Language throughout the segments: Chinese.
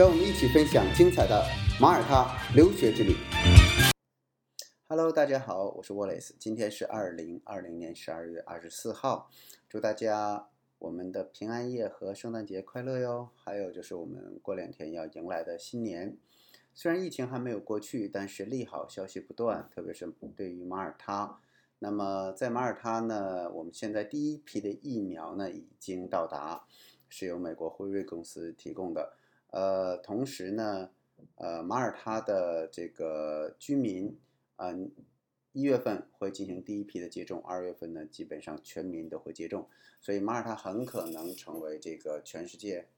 让我们一起分享精彩的马耳他留学之旅。Hello，大家好，我是 Wallace，今天是二零二零年十二月二十四号，祝大家我们的平安夜和圣诞节快乐哟！还有就是我们过两天要迎来的新年。虽然疫情还没有过去，但是利好消息不断，特别是对于马耳他。那么在马耳他呢，我们现在第一批的疫苗呢已经到达，是由美国辉瑞公司提供的。呃，同时呢，呃，马耳他的这个居民，嗯，一月份会进行第一批的接种，二月份呢，基本上全民都会接种，所以马耳他很可能成为这个全世界，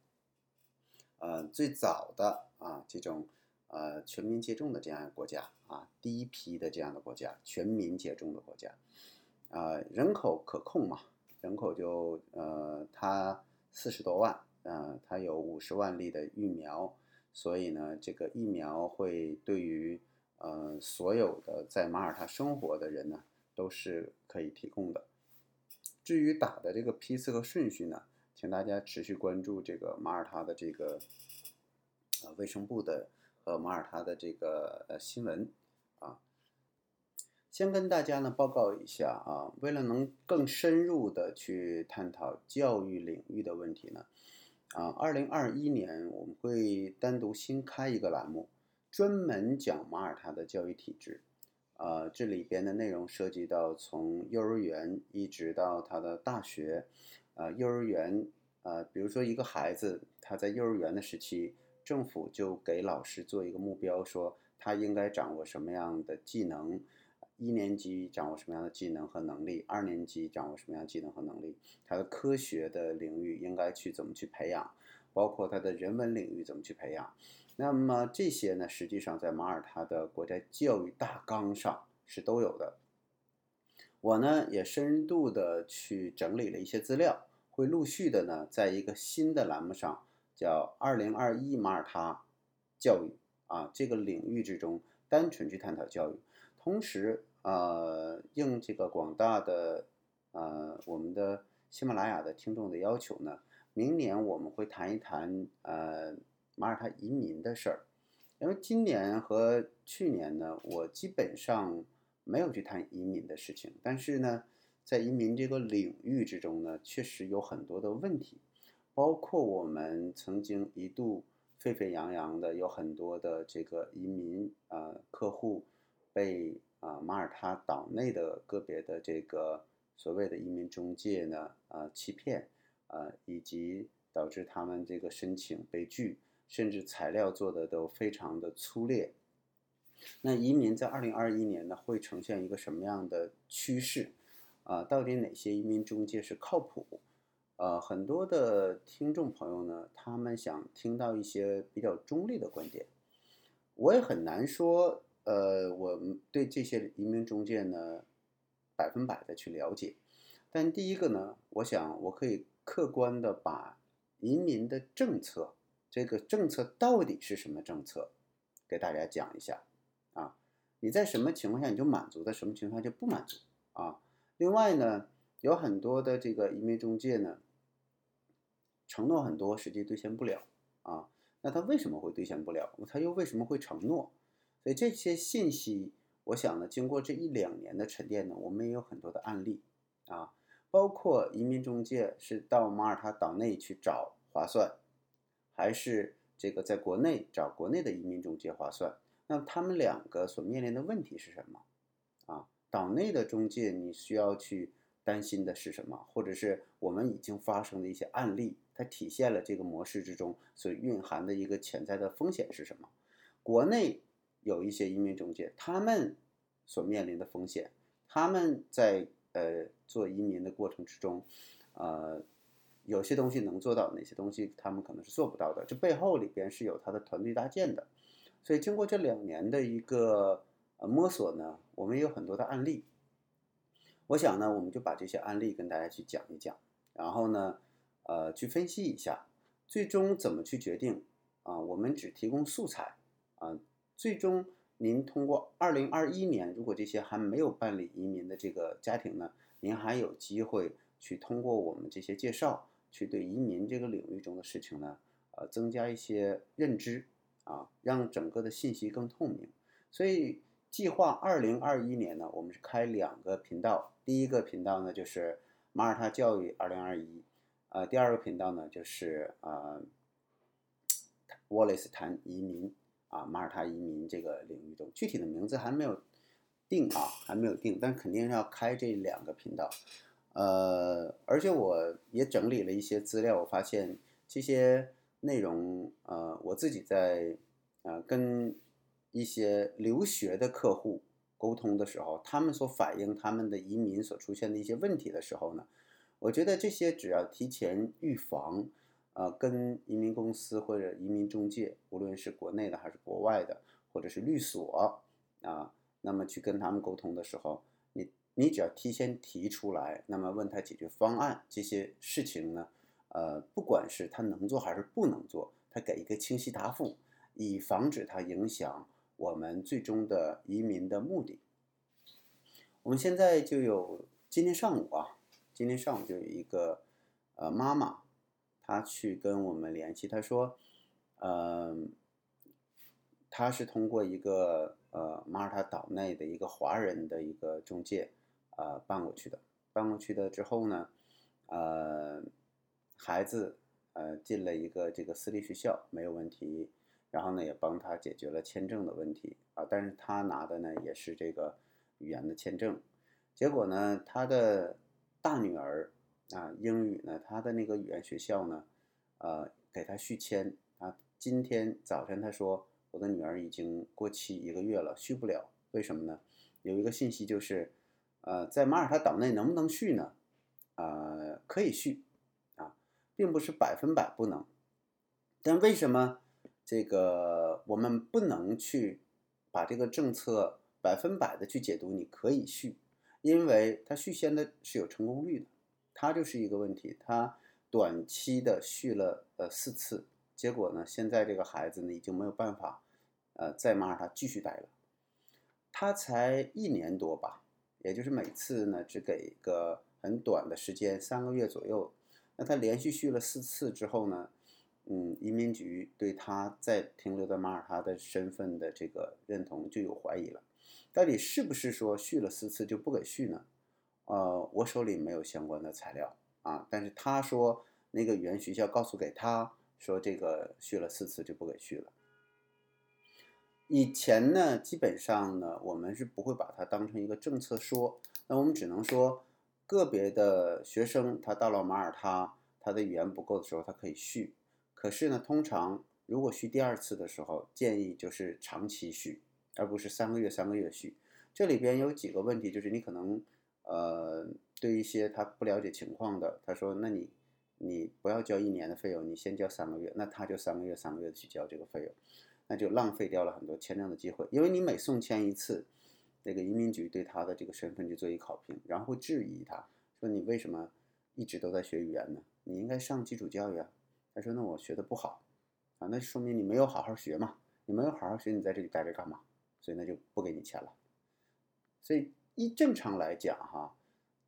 呃，最早的啊这种。呃，全民接种的这样一个国家啊，第一批的这样的国家，全民接种的国家，啊，人口可控嘛，人口就呃，它四十多万，呃，它有五十万粒的疫苗，所以呢，这个疫苗会对于呃所有的在马耳他生活的人呢，都是可以提供的。至于打的这个批次和顺序呢，请大家持续关注这个马耳他的这个呃卫生部的。和马耳他的这个呃新闻啊，先跟大家呢报告一下啊，为了能更深入的去探讨教育领域的问题呢，啊，二零二一年我们会单独新开一个栏目，专门讲马耳他的教育体制，啊，这里边的内容涉及到从幼儿园一直到他的大学，啊，幼儿园啊，比如说一个孩子他在幼儿园的时期。政府就给老师做一个目标，说他应该掌握什么样的技能，一年级掌握什么样的技能和能力，二年级掌握什么样的技能和能力，他的科学的领域应该去怎么去培养，包括他的人文领域怎么去培养。那么这些呢，实际上在马耳他的国家教育大纲上是都有的。我呢也深度的去整理了一些资料，会陆续的呢在一个新的栏目上。叫二零二一马耳他教育啊，这个领域之中单纯去探讨教育，同时呃应这个广大的呃我们的喜马拉雅的听众的要求呢，明年我们会谈一谈呃马耳他移民的事儿，因为今年和去年呢，我基本上没有去谈移民的事情，但是呢，在移民这个领域之中呢，确实有很多的问题。包括我们曾经一度沸沸扬扬的，有很多的这个移民啊客户被啊马耳他岛内的个别的这个所谓的移民中介呢啊欺骗啊，以及导致他们这个申请被拒，甚至材料做的都非常的粗劣。那移民在二零二一年呢会呈现一个什么样的趋势啊？到底哪些移民中介是靠谱？呃，很多的听众朋友呢，他们想听到一些比较中立的观点。我也很难说，呃，我对这些移民中介呢，百分百的去了解。但第一个呢，我想我可以客观的把移民的政策，这个政策到底是什么政策，给大家讲一下。啊，你在什么情况下你就满足，在什么情况下就不满足啊？另外呢，有很多的这个移民中介呢。承诺很多，实际兑现不了啊。那他为什么会兑现不了？他又为什么会承诺？所以这些信息，我想呢，经过这一两年的沉淀呢，我们也有很多的案例啊，包括移民中介是到马耳他岛内去找划算，还是这个在国内找国内的移民中介划算？那他们两个所面临的问题是什么？啊，岛内的中介你需要去担心的是什么？或者是我们已经发生的一些案例？它体现了这个模式之中所蕴含的一个潜在的风险是什么？国内有一些移民中介，他们所面临的风险，他们在呃做移民的过程之中，呃，有些东西能做到，哪些东西他们可能是做不到的，这背后里边是有他的团队搭建的。所以经过这两年的一个摸索呢，我们也有很多的案例。我想呢，我们就把这些案例跟大家去讲一讲，然后呢，呃，去分析一下，最终怎么去决定啊？我们只提供素材啊，最终您通过二零二一年，如果这些还没有办理移民的这个家庭呢，您还有机会去通过我们这些介绍，去对移民这个领域中的事情呢，呃，增加一些认知啊，让整个的信息更透明。所以计划二零二一年呢，我们是开两个频道。第一个频道呢，就是马耳他教育二零二一，呃，第二个频道呢，就是呃，Wallace 谈移民啊，马耳他移民这个领域中，具体的名字还没有定啊，还没有定，但肯定是要开这两个频道，呃，而且我也整理了一些资料，我发现这些内容，呃，我自己在呃跟一些留学的客户。沟通的时候，他们所反映他们的移民所出现的一些问题的时候呢，我觉得这些只要提前预防，呃，跟移民公司或者移民中介，无论是国内的还是国外的，或者是律所啊，那么去跟他们沟通的时候，你你只要提前提出来，那么问他解决方案这些事情呢，呃，不管是他能做还是不能做，他给一个清晰答复，以防止他影响。我们最终的移民的目的，我们现在就有今天上午啊，今天上午就有一个呃妈妈，他去跟我们联系，他说，嗯，他是通过一个呃马耳他岛内的一个华人的一个中介呃办过去的，办过去的之后呢，呃，孩子呃进了一个这个私立学校没有问题。然后呢，也帮他解决了签证的问题啊，但是他拿的呢也是这个语言的签证，结果呢，他的大女儿啊，英语呢，他的那个语言学校呢，呃，给他续签啊，今天早晨他说，我的女儿已经过期一个月了，续不了，为什么呢？有一个信息就是，呃，在马耳他岛内能不能续呢？呃，可以续啊，并不是百分百不能，但为什么？这个我们不能去把这个政策百分百的去解读，你可以续，因为它续签的是有成功率的，他就是一个问题。他短期的续了呃四次，结果呢，现在这个孩子呢已经没有办法呃在马耳他继续待了。他才一年多吧，也就是每次呢只给个很短的时间，三个月左右。那他连续续了四次之后呢？嗯，移民局对他在停留在马耳他的身份的这个认同就有怀疑了，到底是不是说续了四次就不给续呢？呃，我手里没有相关的材料啊，但是他说那个语言学校告诉给他说这个续了四次就不给续了。以前呢，基本上呢，我们是不会把它当成一个政策说，那我们只能说个别的学生他到了马耳他，他的语言不够的时候，他可以续。可是呢，通常如果续第二次的时候，建议就是长期续，而不是三个月三个月续。这里边有几个问题，就是你可能，呃，对一些他不了解情况的，他说，那你你不要交一年的费用，你先交三个月，那他就三个月三个月的去交这个费用，那就浪费掉了很多签证的机会。因为你每送签一次，那个移民局对他的这个身份就做一考评，然后质疑他说你为什么一直都在学语言呢？你应该上基础教育啊。他说：“那我学的不好，啊，那说明你没有好好学嘛。你没有好好学，你在这里待着干嘛？所以那就不给你签了。所以一正常来讲，哈，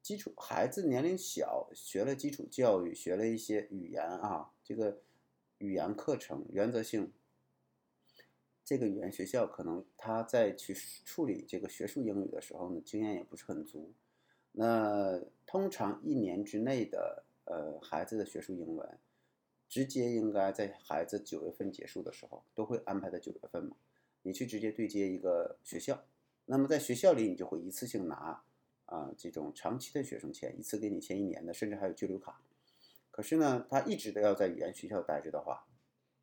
基础孩子年龄小，学了基础教育，学了一些语言啊，这个语言课程，原则性，这个语言学校可能他在去处理这个学术英语的时候呢，经验也不是很足。那通常一年之内的，呃，孩子的学术英文。”直接应该在孩子九月份结束的时候，都会安排在九月份嘛？你去直接对接一个学校，那么在学校里你就会一次性拿啊这种长期的学生签，一次给你签一年的，甚至还有居留卡。可是呢，他一直都要在语言学校待着的话，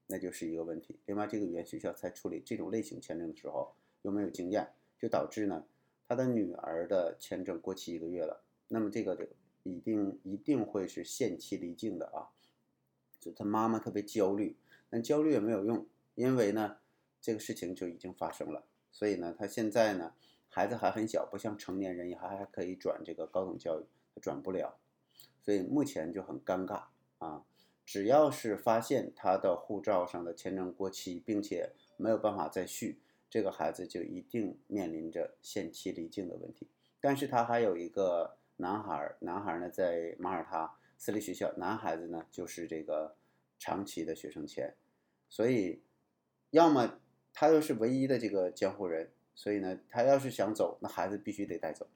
那就是一个问题。另外，这个语言学校在处理这种类型签证的时候有没有经验，就导致呢他的女儿的签证过期一个月了，那么这个就一定一定会是限期离境的啊。就他妈妈特别焦虑，但焦虑也没有用，因为呢，这个事情就已经发生了。所以呢，他现在呢，孩子还很小，不像成年人也还还可以转这个高等教育，他转不了。所以目前就很尴尬啊！只要是发现他的护照上的签证过期，并且没有办法再续，这个孩子就一定面临着限期离境的问题。但是他还有一个男孩，男孩呢在马耳他私立学校，男孩子呢就是这个长期的学生签，所以要么他又是唯一的这个监护人，所以呢他要是想走，那孩子必须得带走。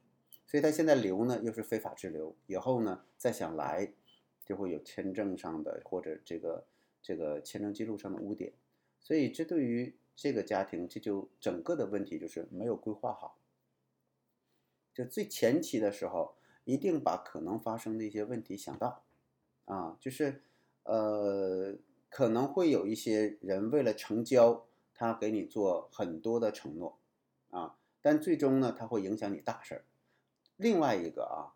所以他现在留呢，又是非法滞留，以后呢再想来，就会有签证上的或者这个这个签证记录上的污点，所以这对于这个家庭，这就整个的问题就是没有规划好。就最前期的时候，一定把可能发生的一些问题想到，啊，就是呃可能会有一些人为了成交，他给你做很多的承诺，啊，但最终呢，他会影响你大事儿。另外一个啊，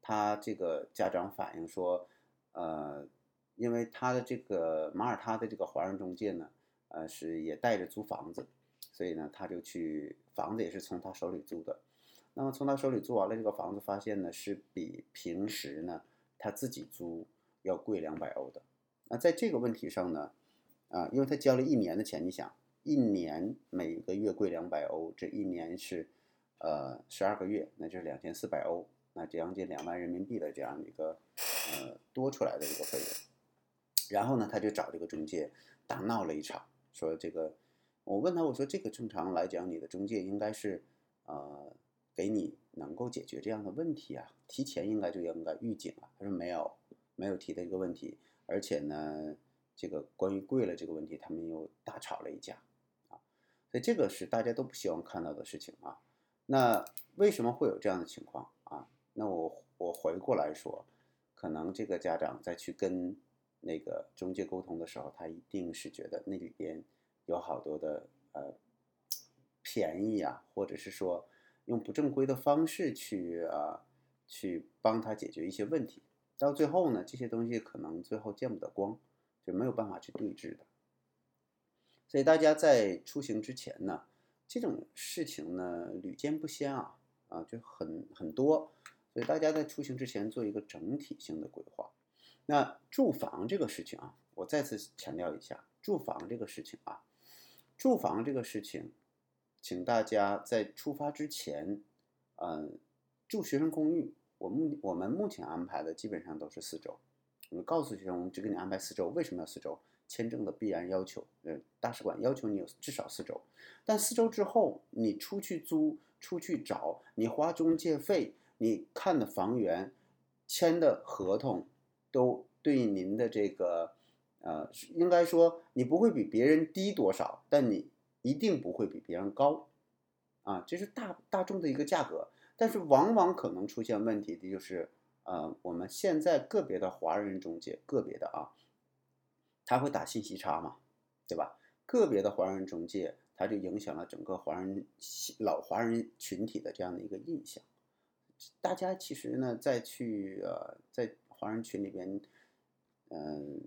他这个家长反映说，呃，因为他的这个马耳他的这个华人中介呢，呃，是也带着租房子，所以呢，他就去房子也是从他手里租的。那么从他手里租完了这个房子，发现呢是比平时呢他自己租要贵两百欧的。那在这个问题上呢，啊，因为他交了一年的钱，你想一年每个月贵两百欧，这一年是。呃，十二个月，那就是两千四百欧，那将近两万人民币的这样一个呃多出来的一个费用。然后呢，他就找这个中介大闹了一场，说这个，我问他，我说这个正常来讲，你的中介应该是呃给你能够解决这样的问题啊，提前应该就应该预警啊。他说没有，没有提的一个问题，而且呢，这个关于贵了这个问题，他们又大吵了一架，所以这个是大家都不希望看到的事情啊。那为什么会有这样的情况啊？那我我回过来说，可能这个家长在去跟那个中介沟通的时候，他一定是觉得那里边有好多的呃便宜啊，或者是说用不正规的方式去啊去帮他解决一些问题，到最后呢，这些东西可能最后见不得光，就没有办法去对峙的。所以大家在出行之前呢。这种事情呢屡见不鲜啊啊就很很多，所以大家在出行之前做一个整体性的规划。那住房这个事情啊，我再次强调一下，住房这个事情啊，住房这个事情，请大家在出发之前，嗯，住学生公寓，我目我们目前安排的基本上都是四周。我们告诉学生，我们只给你安排四周，为什么要四周？签证的必然要求，呃，大使馆要求你有至少四周，但四周之后你出去租、出去找，你花中介费，你看的房源、签的合同，都对您的这个，呃，应该说你不会比别人低多少，但你一定不会比别人高，啊，这是大大众的一个价格，但是往往可能出现问题的就是，呃，我们现在个别的华人中介，个别的啊。他会打信息差嘛，对吧？个别的华人中介，他就影响了整个华人老华人群体的这样的一个印象。大家其实呢，在去呃，在华人群里边，嗯，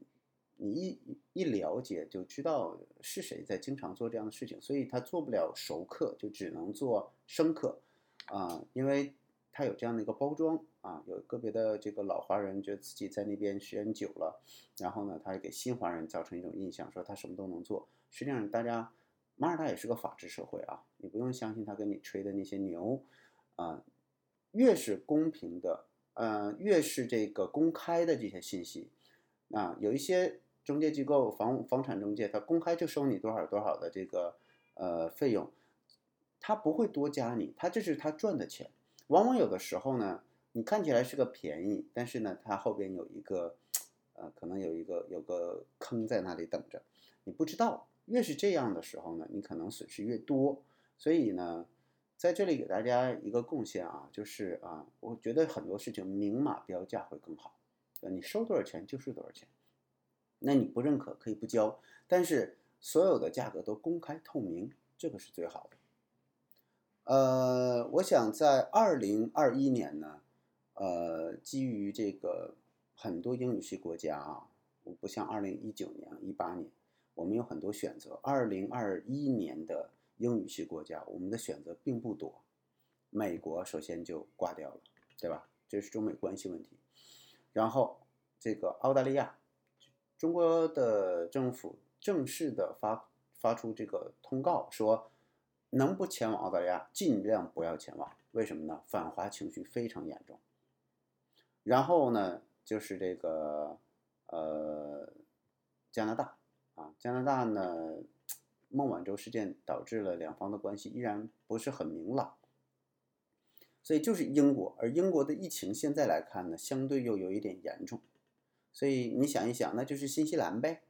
你一一了解就知道是谁在经常做这样的事情，所以他做不了熟客，就只能做生客啊，因为。他有这样的一个包装啊，有个别的这个老华人觉得自己在那边时间久了，然后呢，他给新华人造成一种印象，说他什么都能做。实际上，大家马耳他也是个法治社会啊，你不用相信他跟你吹的那些牛啊。越是公平的，呃，越是这个公开的这些信息啊，有一些中介机构房房产中介，他公开就收你多少多少的这个呃费用，他不会多加你，他这是他赚的钱。往往有的时候呢，你看起来是个便宜，但是呢，它后边有一个，呃，可能有一个有个坑在那里等着，你不知道。越是这样的时候呢，你可能损失越多。所以呢，在这里给大家一个贡献啊，就是啊，我觉得很多事情明码标价会更好。呃，你收多少钱就是多少钱，那你不认可可以不交，但是所有的价格都公开透明，这个是最好的。呃，我想在二零二一年呢，呃，基于这个很多英语系国家啊，我不像二零一九年、一八年，我们有很多选择。二零二一年的英语系国家，我们的选择并不多。美国首先就挂掉了，对吧？这是中美关系问题。然后这个澳大利亚，中国的政府正式的发发出这个通告说，能不前往澳大利亚尽量不要前往。为什么呢？反华情绪非常严重。然后呢，就是这个呃加拿大啊，加拿大呢，孟晚舟事件导致了两方的关系依然不是很明朗。所以就是英国，而英国的疫情现在来看呢，相对又有一点严重。所以你想一想，那就是新西兰呗，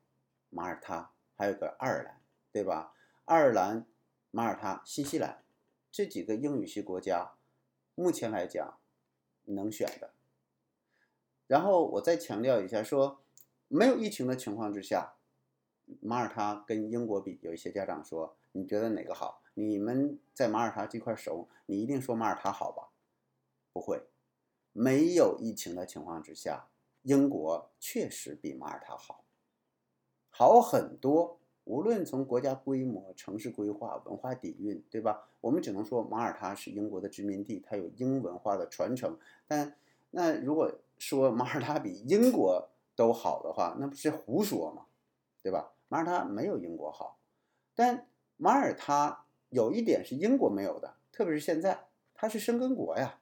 马耳他，还有个爱尔兰，对吧？爱尔兰、马耳他、新西兰这几个英语系国家，目前来讲能选的。然后我再强调一下，说没有疫情的情况之下，马耳他跟英国比，有一些家长说，你觉得哪个好？你们在马耳他这块熟，你一定说马耳他好吧？不会，没有疫情的情况之下，英国确实比马耳他好，好很多。无论从国家规模、城市规划、文化底蕴，对吧？我们只能说马耳他是英国的殖民地，它有英文化的传承。但那如果说马耳他比英国都好的话，那不是胡说吗？对吧？马耳他没有英国好，但马耳他。有一点是英国没有的，特别是现在，它是生根国呀，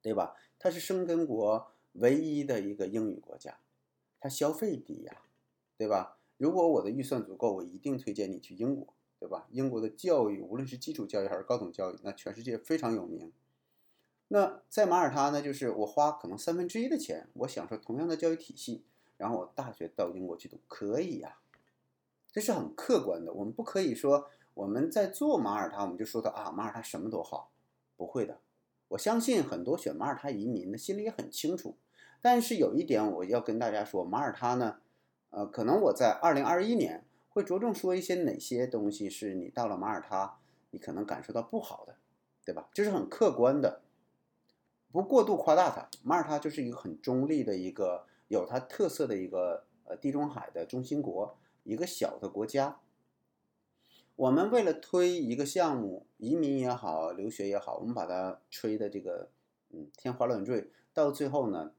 对吧？它是生根国唯一的一个英语国家，它消费低呀，对吧？如果我的预算足够，我一定推荐你去英国，对吧？英国的教育，无论是基础教育还是高等教育，那全世界非常有名。那在马耳他呢，就是我花可能三分之一的钱，我享受同样的教育体系，然后我大学到英国去读，可以呀，这是很客观的，我们不可以说。我们在做马耳他，我们就说的啊，马耳他什么都好，不会的。我相信很多选马耳他移民的心里也很清楚。但是有一点我要跟大家说，马耳他呢，呃，可能我在二零二一年会着重说一些哪些东西是你到了马耳他，你可能感受到不好的，对吧？这是很客观的，不过度夸大它。马耳他就是一个很中立的一个有它特色的一个呃地中海的中心国，一个小的国家。我们为了推一个项目，移民也好，留学也好，我们把它吹的这个，嗯，天花乱坠，到最后呢，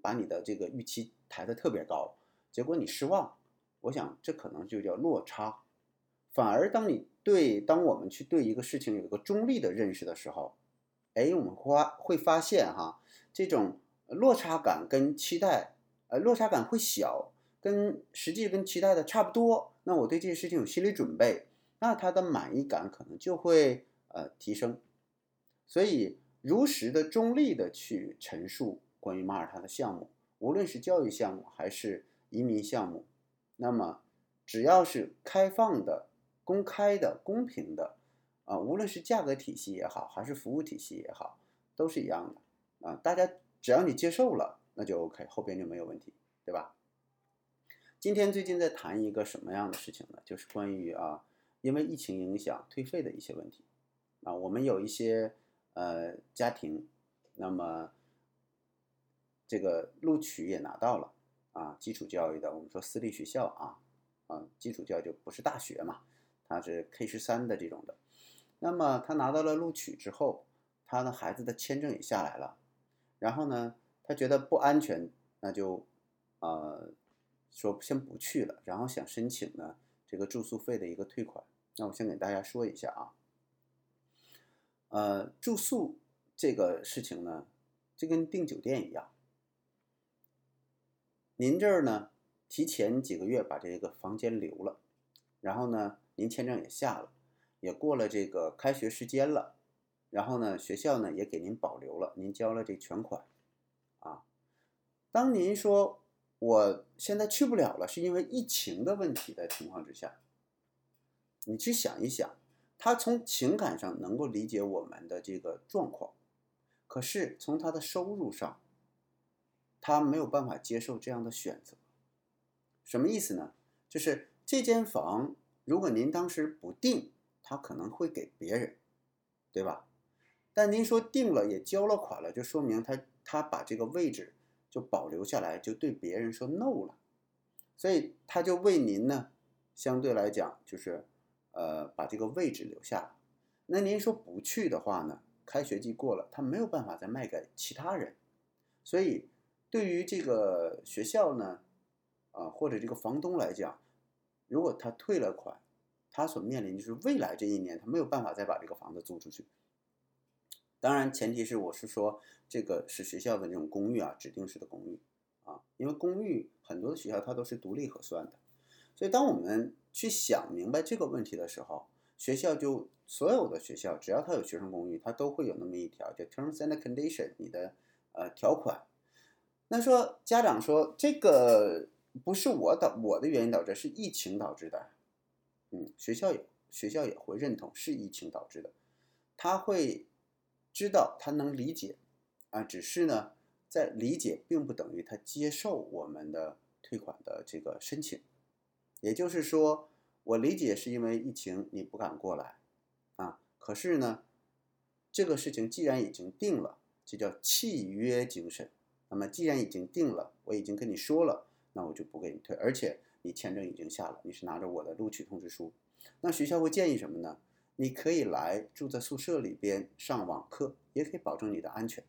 把你的这个预期抬得特别高，结果你失望。我想这可能就叫落差。反而当你对，当我们去对一个事情有一个中立的认识的时候，哎，我们发会发现哈，这种落差感跟期待，呃，落差感会小。跟实际跟期待的差不多，那我对这些事情有心理准备，那他的满意感可能就会呃提升。所以如实的、中立的去陈述关于马耳他的项目，无论是教育项目还是移民项目，那么只要是开放的、公开的、公平的，啊，无论是价格体系也好，还是服务体系也好，都是一样的啊。大家只要你接受了，那就 OK，后边就没有问题，对吧？今天最近在谈一个什么样的事情呢？就是关于啊，因为疫情影响退费的一些问题啊。我们有一些呃家庭，那么这个录取也拿到了啊，基础教育的，我们说私立学校啊啊，基础教育就不是大学嘛，它是 K 十三的这种的。那么他拿到了录取之后，他的孩子的签证也下来了，然后呢，他觉得不安全，那就呃。说先不去了，然后想申请呢这个住宿费的一个退款。那我先给大家说一下啊，呃，住宿这个事情呢，就跟订酒店一样，您这儿呢提前几个月把这个房间留了，然后呢您签证也下了，也过了这个开学时间了，然后呢学校呢也给您保留了，您交了这全款，啊，当您说。我现在去不了了，是因为疫情的问题的情况之下，你去想一想，他从情感上能够理解我们的这个状况，可是从他的收入上，他没有办法接受这样的选择。什么意思呢？就是这间房如果您当时不定，他可能会给别人，对吧？但您说定了也交了款了，就说明他他把这个位置。就保留下来，就对别人说 no 了。所以他就为您呢，相对来讲就是呃把这个位置留下了。那您说不去的话呢？开学季过了，他没有办法再卖给其他人，所以对于这个学校呢，啊或者这个房东来讲，如果他退了款，他所面临就是未来这一年他没有办法再把这个房子租出去。当然，前提是我是说这个是学校的这种公寓啊，指定式的公寓啊，因为公寓很多的学校它都是独立核算的，所以当我们去想明白这个问题的时候。学校就所有的学校，只要它有学生公寓，它都会有那么一条叫 terms and condition，你的呃条款。那说家长说这个不是我导我的原因导致，是疫情导致的。嗯，学校也学校也会认同是疫情导致的，他会知道他能理解啊，只是呢在理解并不等于他接受我们的退款的这个申请，也就是说。我理解是因为疫情你不敢过来，啊，可是呢，这个事情既然已经定了，这叫契约精神。那么既然已经定了，我已经跟你说了，那我就不给你退，而且你签证已经下了，你是拿着我的录取通知书。那学校会建议什么呢？你可以来住在宿舍里边上网课，也可以保证你的安全。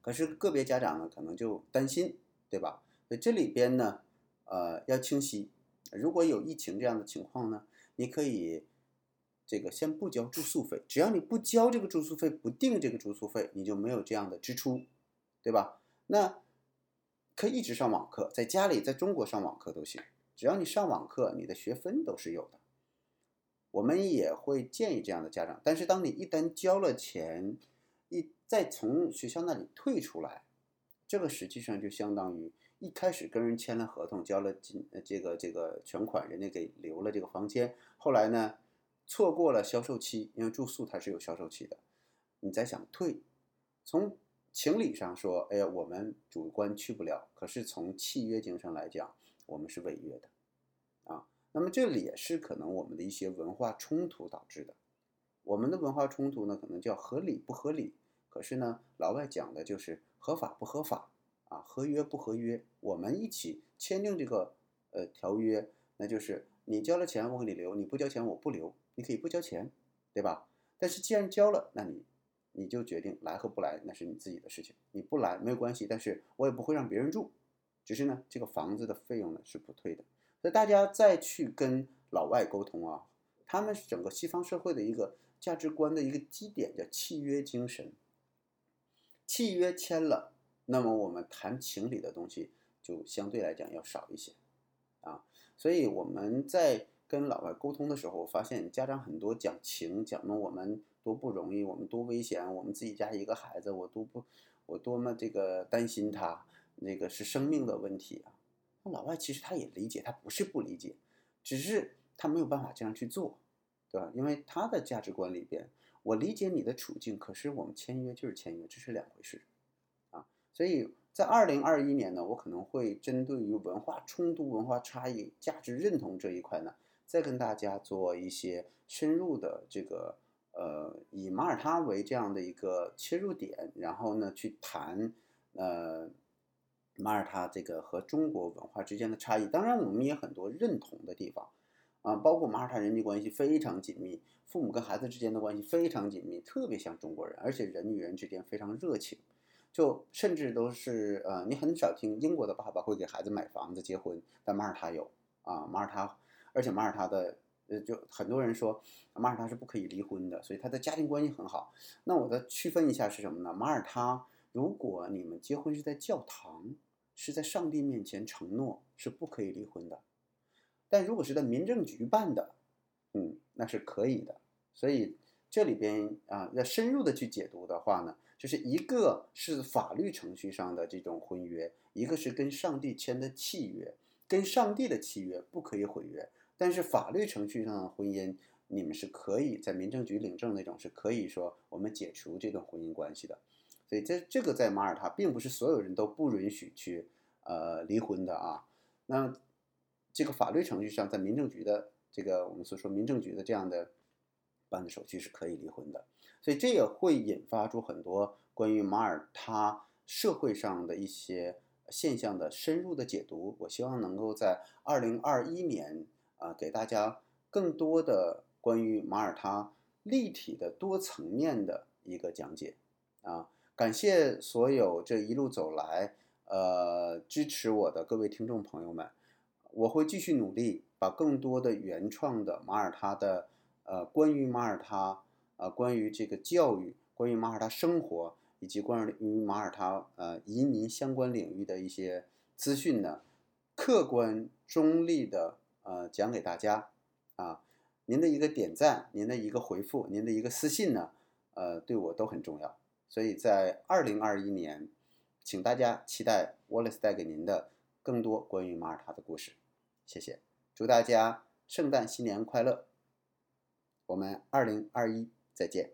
可是个别家长呢，可能就担心，对吧？所以这里边呢，呃，要清晰。如果有疫情这样的情况呢，你可以这个先不交住宿费，只要你不交这个住宿费，不定这个住宿费，你就没有这样的支出，对吧？那可以一直上网课，在家里在中国上网课都行，只要你上网课，你的学分都是有的。我们也会建议这样的家长，但是当你一旦交了钱，一再从学校那里退出来，这个实际上就相当于。一开始跟人签了合同，交了金这个这个全款，人家给留了这个房间。后来呢，错过了销售期，因为住宿它是有销售期的。你再想退，从情理上说，哎呀，我们主观去不了。可是从契约精神来讲，我们是违约的啊。那么这里也是可能我们的一些文化冲突导致的。我们的文化冲突呢，可能叫合理不合理。可是呢，老外讲的就是合法不合法。啊，合约不合约，我们一起签订这个呃条约，那就是你交了钱我给你留，你不交钱我不留，你可以不交钱，对吧？但是既然交了，那你你就决定来和不来，那是你自己的事情，你不来没有关系，但是我也不会让别人住，只是呢这个房子的费用呢是不退的。所以大家再去跟老外沟通啊，他们是整个西方社会的一个价值观的一个基点叫契约精神，契约签了。那么我们谈情理的东西就相对来讲要少一些，啊，所以我们在跟老外沟通的时候，发现家长很多讲情，讲的我们多不容易，我们多危险，我们自己家一个孩子，我多不，我多么这个担心他，那个是生命的问题啊。那老外其实他也理解，他不是不理解，只是他没有办法这样去做，对吧？因为他的价值观里边，我理解你的处境，可是我们签约就是签约，这是两回事啊。所以在二零二一年呢，我可能会针对于文化冲突、文化差异、价值认同这一块呢，再跟大家做一些深入的这个呃，以马耳他为这样的一个切入点，然后呢去谈呃马耳他这个和中国文化之间的差异。当然，我们也很多认同的地方啊，包括马耳他人际关系非常紧密，父母跟孩子之间的关系非常紧密，特别像中国人，而且人与人之间非常热情。就甚至都是呃，你很少听英国的爸爸会给孩子买房子结婚，但马耳他有啊，马耳他，而且马耳他的呃，就很多人说马耳他是不可以离婚的，所以他的家庭关系很好。那我的区分一下是什么呢？马耳他，如果你们结婚是在教堂，是在上帝面前承诺，是不可以离婚的。但如果是在民政局办的，嗯，那是可以的。所以这里边啊，要深入的去解读的话呢。就是一个是法律程序上的这种婚约，一个是跟上帝签的契约，跟上帝的契约不可以毁约，但是法律程序上的婚姻，你们是可以在民政局领证那种是可以说我们解除这段婚姻关系的，所以这这个在马耳他并不是所有人都不允许去呃离婚的啊，那这个法律程序上在民政局的这个我们所说民政局的这样的。办的手续是可以离婚的，所以这也会引发出很多关于马耳他社会上的一些现象的深入的解读。我希望能够在二零二一年啊，给大家更多的关于马耳他立体的多层面的一个讲解啊。感谢所有这一路走来呃支持我的各位听众朋友们，我会继续努力，把更多的原创的马耳他的呃关于马耳他呃关于这个教育，关于马耳他生活。以及关于马耳他呃移民相关领域的一些资讯呢，客观中立的呃讲给大家啊，您的一个点赞，您的一个回复，您的一个私信呢，呃对我都很重要。所以在二零二一年，请大家期待 Wallace 带给您的更多关于马耳他的故事。谢谢，祝大家圣诞新年快乐！我们二零二一再见。